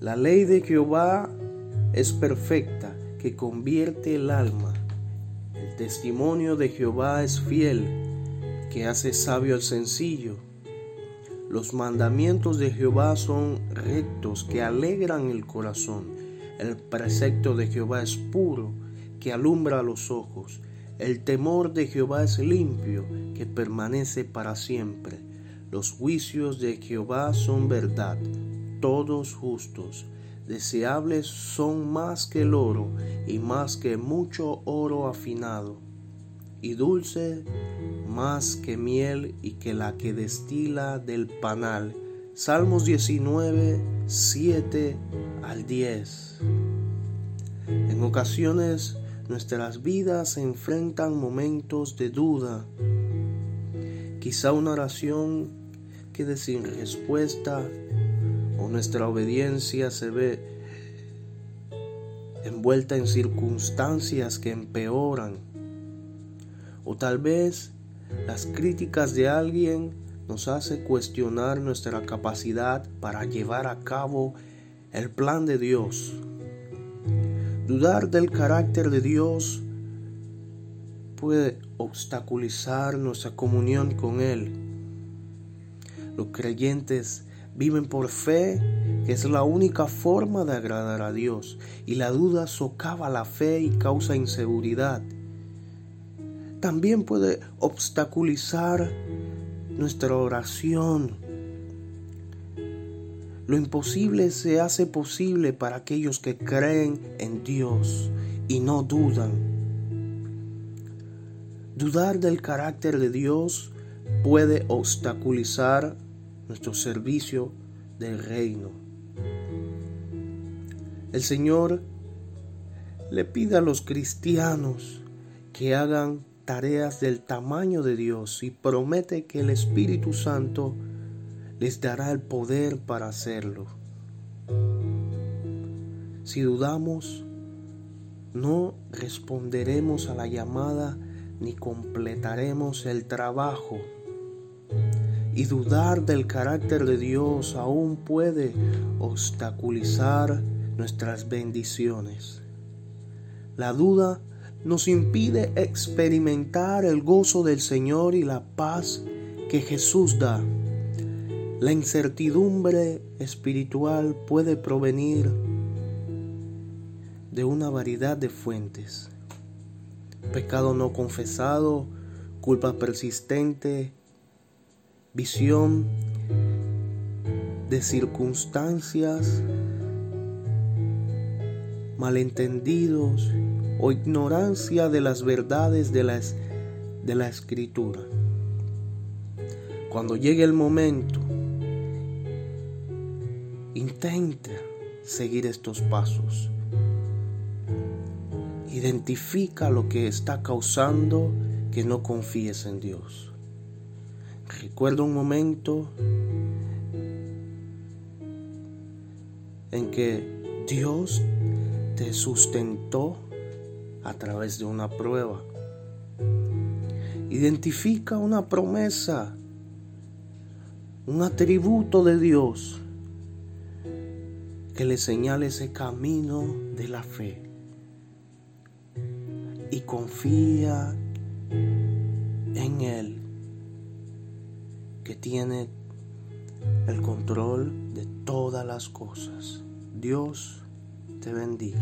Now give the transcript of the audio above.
La ley de Jehová es perfecta, que convierte el alma. El testimonio de Jehová es fiel, que hace sabio al sencillo. Los mandamientos de Jehová son rectos, que alegran el corazón. El precepto de Jehová es puro, que alumbra los ojos. El temor de Jehová es limpio, que permanece para siempre. Los juicios de Jehová son verdad, todos justos. Deseables son más que el oro y más que mucho oro afinado, y dulce más que miel y que la que destila del panal. Salmos 19, 7 al 10. En ocasiones nuestras vidas enfrentan momentos de duda. Quizá una oración quede sin respuesta o nuestra obediencia se ve envuelta en circunstancias que empeoran. O tal vez las críticas de alguien nos hace cuestionar nuestra capacidad para llevar a cabo el plan de Dios. Dudar del carácter de Dios puede obstaculizar nuestra comunión con Él. Los creyentes viven por fe, que es la única forma de agradar a Dios, y la duda socava la fe y causa inseguridad. También puede obstaculizar nuestra oración, lo imposible se hace posible para aquellos que creen en Dios y no dudan. Dudar del carácter de Dios puede obstaculizar nuestro servicio del reino. El Señor le pide a los cristianos que hagan tareas del tamaño de Dios y promete que el Espíritu Santo les dará el poder para hacerlo. Si dudamos, no responderemos a la llamada ni completaremos el trabajo. Y dudar del carácter de Dios aún puede obstaculizar nuestras bendiciones. La duda nos impide experimentar el gozo del Señor y la paz que Jesús da. La incertidumbre espiritual puede provenir de una variedad de fuentes. Pecado no confesado, culpa persistente, visión de circunstancias, malentendidos o ignorancia de las verdades de la, de la escritura. Cuando llegue el momento Intenta seguir estos pasos. Identifica lo que está causando que no confíes en Dios. Recuerda un momento en que Dios te sustentó a través de una prueba. Identifica una promesa, un atributo de Dios que le señale ese camino de la fe. Y confía en Él, que tiene el control de todas las cosas. Dios te bendiga.